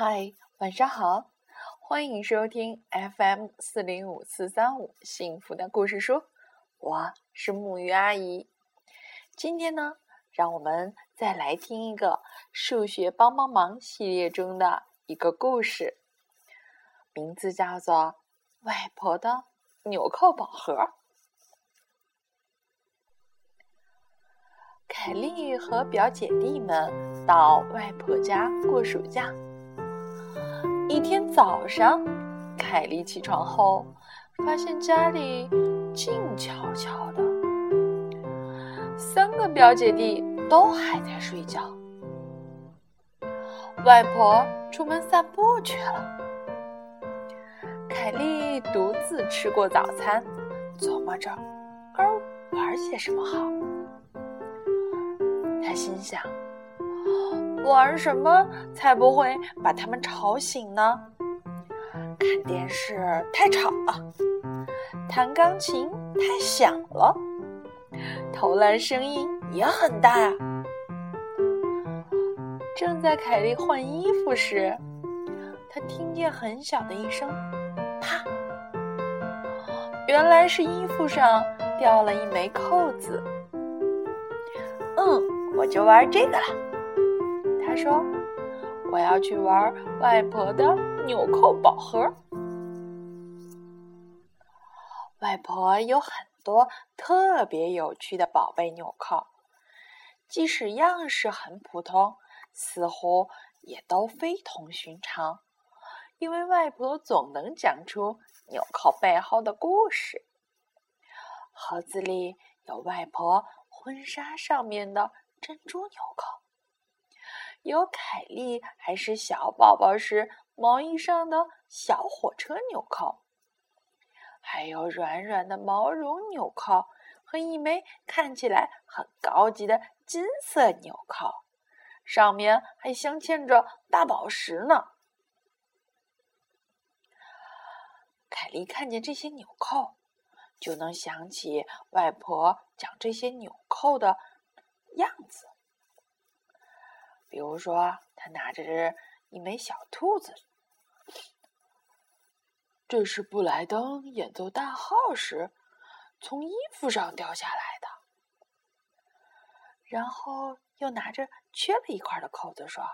嗨，晚上好，欢迎收听 FM 四零五四三五幸福的故事书，我是木鱼阿姨。今天呢，让我们再来听一个数学帮帮忙系列中的一个故事，名字叫做《外婆的纽扣宝盒》。凯莉和表姐弟们到外婆家过暑假。早上，凯莉起床后，发现家里静悄悄的，三个表姐弟都还在睡觉。外婆出门散步去了，凯莉独自吃过早餐，琢磨着该玩些什么好。他心想：“玩什么才不会把他们吵醒呢？看电视太吵了，弹钢琴太响了，投篮声音也很大！”正在凯莉换衣服时，她听见很小的一声“啪”，原来是衣服上掉了一枚扣子。嗯。我就玩这个了，他说：“我要去玩外婆的纽扣宝盒。”外婆有很多特别有趣的宝贝纽扣，即使样式很普通，似乎也都非同寻常，因为外婆总能讲出纽扣背后的故事。盒子里有外婆婚纱上面的。珍珠纽扣，有凯莉还是小宝宝时毛衣上的小火车纽扣，还有软软的毛绒纽扣和一枚看起来很高级的金色纽扣，上面还镶嵌着大宝石呢。凯莉看见这些纽扣，就能想起外婆讲这些纽扣的。样子，比如说，他拿着一枚小兔子，这是布莱登演奏大号时从衣服上掉下来的。然后又拿着缺了一块的扣子说：“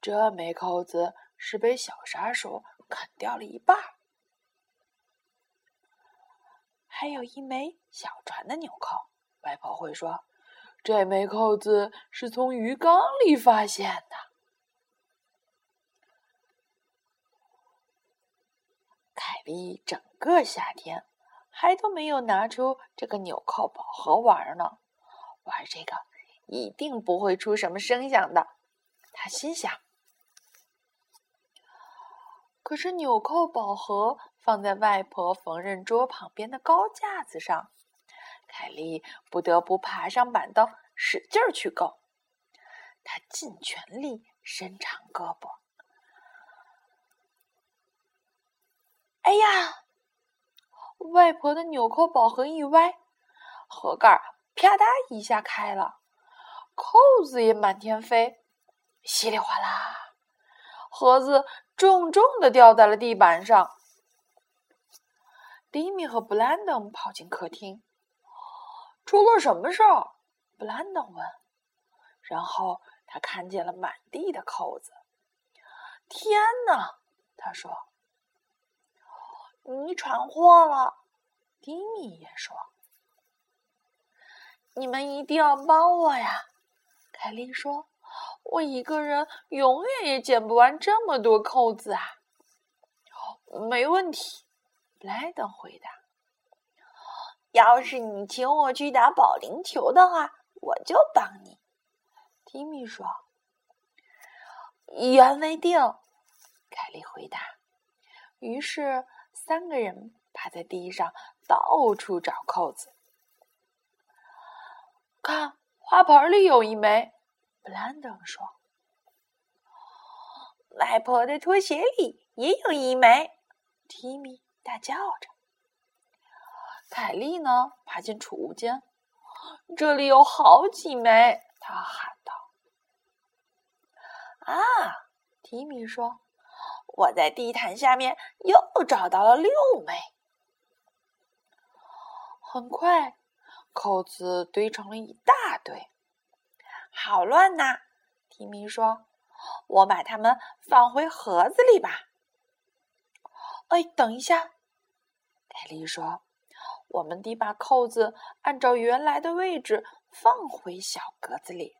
这枚扣子是被小杀手啃掉了一半。”还有一枚小船的纽扣，外婆会说。这枚扣子是从鱼缸里发现的。凯莉整个夏天还都没有拿出这个纽扣宝盒玩呢，玩这个一定不会出什么声响的，他心想。可是纽扣宝盒放在外婆缝纫桌旁边的高架子上。凯莉不得不爬上板凳，使劲儿去够。她尽全力伸长胳膊。哎呀！外婆的纽扣宝盒一歪，盒盖啪嗒一下开了，扣子也满天飞，稀里哗啦，盒子重重的掉在了地板上。迪米和布兰登跑进客厅。出了什么事儿？布兰登问。然后他看见了满地的扣子。天哪！他说：“你闯祸了。”迪米也说：“你们一定要帮我呀！”凯莉说：“我一个人永远也捡不完这么多扣子啊。”没问题，布莱登回答。要是你请我去打保龄球的话，我就帮你。”提米说。“一言为定。”凯莉回答。于是三个人趴在地上到处找扣子。看，花盆里有一枚。布兰登说。“外婆的拖鞋里也有一枚。”提米大叫着。凯莉呢？爬进储物间，这里有好几枚。他喊道：“啊！”提米说：“我在地毯下面又找到了六枚。”很快，扣子堆成了一大堆，好乱呐！提米说：“我把它们放回盒子里吧。”哎，等一下，凯莉说：“我们得把扣子按照原来的位置放回小格子里。”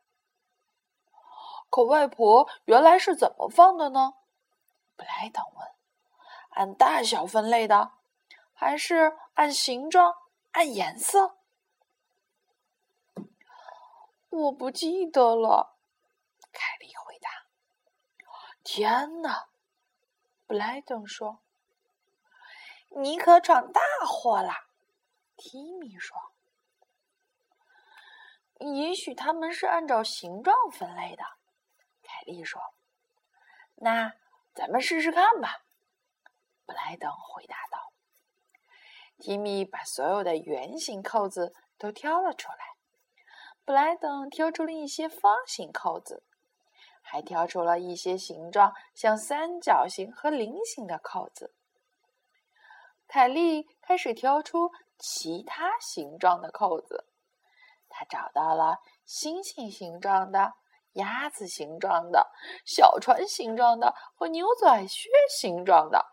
可外婆原来是怎么放的呢？布莱登问：“按大小分类的，还是按形状？”按颜色，我不记得了。凯莉回答：“天哪！”布莱登说：“你可闯大祸了。”提米说：“也许他们是按照形状分类的。”凯莉说：“那咱们试试看吧。”布莱登回答道。提米把所有的圆形扣子都挑了出来，布莱登挑出了一些方形扣子，还挑出了一些形状像三角形和菱形的扣子。凯莉开始挑出其他形状的扣子，她找到了星星形状的、鸭子形状的、小船形状的和牛仔靴形状的。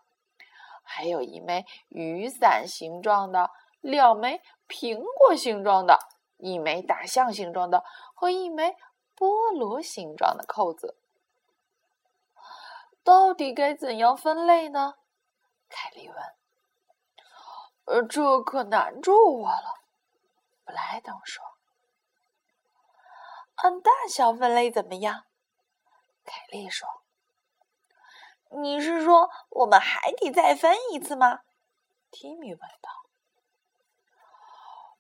还有一枚雨伞形状的，两枚苹果形状的，一枚大象形状的和一枚菠萝形状的扣子。到底该怎样分类呢？凯莉问。“呃，这可难住我了。”布莱登说。“按大小分类怎么样？”凯莉说。你是说我们还得再分一次吗？提米问道。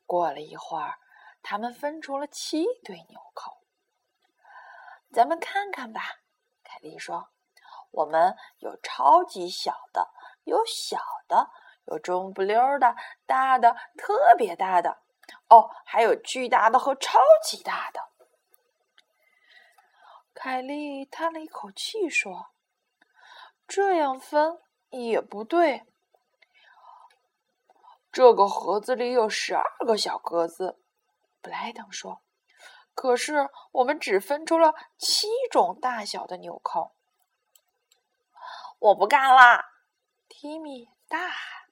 过了一会儿，他们分出了七对纽扣。咱们看看吧，凯莉说：“我们有超级小的，有小的，有中不溜的，大的，特别大的，哦，还有巨大的和超级大的。”凯莉叹了一口气说。这样分也不对。这个盒子里有十二个小格子，布莱登说。可是我们只分出了七种大小的纽扣。我不干啦！提米大喊。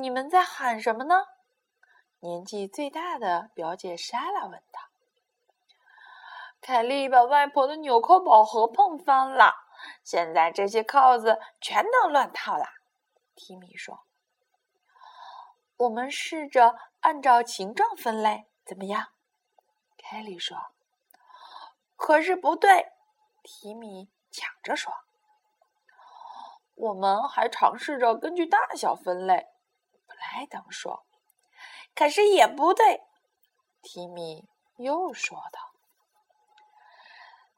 你们在喊什么呢？年纪最大的表姐莎拉问道。凯莉把外婆的纽扣宝盒碰翻了。现在这些扣子全都乱套了，提米说：“我们试着按照形状分类，怎么样？”凯莉说：“可是不对。”提米抢着说：“我们还尝试着根据大小分类。”布莱登说：“可是也不对。”提米又说道。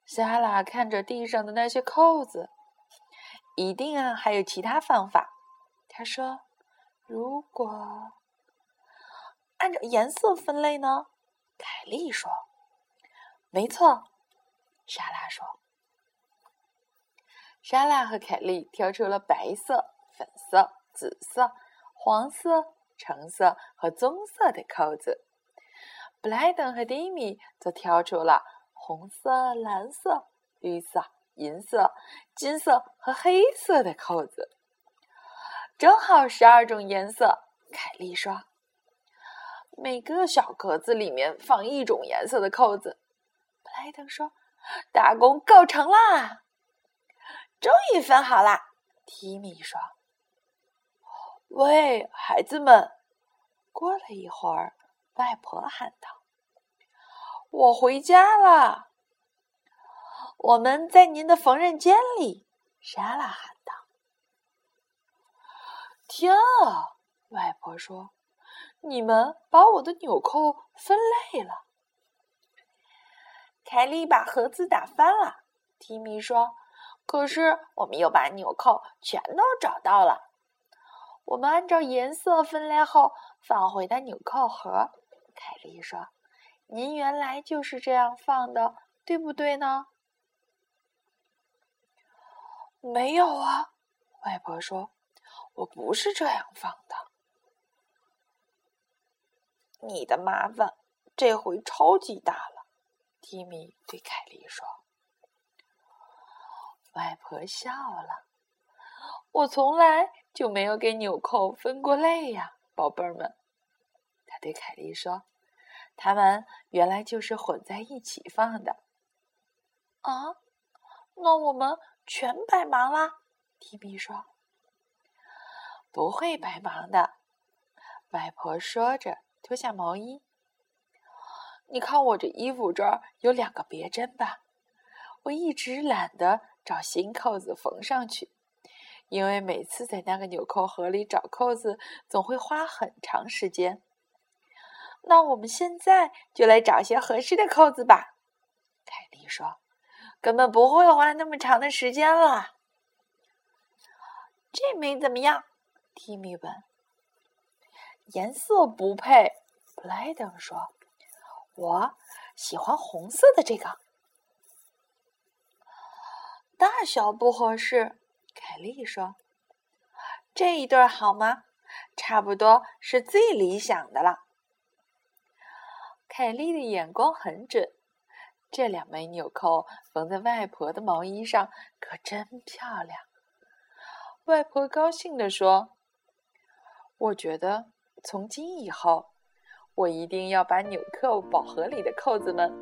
莎拉看着地上的那些扣子，一定啊，还有其他方法。他说：“如果按照颜色分类呢？”凯莉说：“没错。”莎拉说：“莎拉和凯莉挑出了白色、粉色、紫色、黄色、橙色和棕色的扣子。”布莱登和蒂米则挑出了。红色、蓝色、绿色、银色、金色和黑色的扣子，正好十二种颜色。凯莉说：“每个小格子里面放一种颜色的扣子。”布莱登说：“大功告成啦！终于分好啦！”提米说：“喂，孩子们！”过了一会儿，外婆喊道。我回家了。我们在您的缝纫间里，莎拉喊道。天啊！外婆说：“你们把我的纽扣分类了。”凯莉把盒子打翻了。提米说：“可是我们又把纽扣全都找到了。我们按照颜色分类后放回的纽扣盒。”凯莉说。您原来就是这样放的，对不对呢？没有啊，外婆说：“我不是这样放的。”你的麻烦这回超级大了，蒂米对凯莉说。外婆笑了：“我从来就没有给纽扣分过类呀，宝贝儿们。”他对凯莉说：“他们原来就是混在一起放的。”啊，那我们全白忙啦？提比说：“不会白忙的。”外婆说着。脱下毛衣，你看我这衣服这儿有两个别针吧？我一直懒得找新扣子缝上去，因为每次在那个纽扣盒里找扣子，总会花很长时间。那我们现在就来找些合适的扣子吧。凯莉说：“根本不会花那么长的时间了。”这枚怎么样？提米问。颜色不配，布莱登说：“我喜欢红色的这个。”大小不合适，凯莉说：“这一对好吗？差不多是最理想的了。”凯莉的眼光很准，这两枚纽扣缝在外婆的毛衣上可真漂亮。外婆高兴地说：“我觉得。”从今以后，我一定要把纽扣宝盒里的扣子们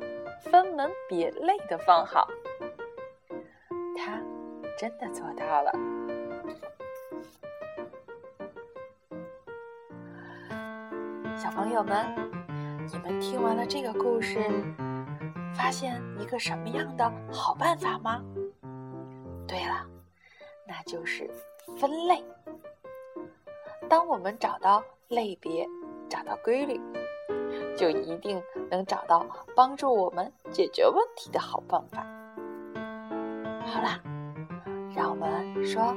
分门别类的放好。真的做到了。小朋友们，你们听完了这个故事，发现一个什么样的好办法吗？对了，那就是分类。当我们找到。类别找到规律，就一定能找到帮助我们解决问题的好办法。好啦，让我们说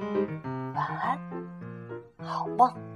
晚安，好梦。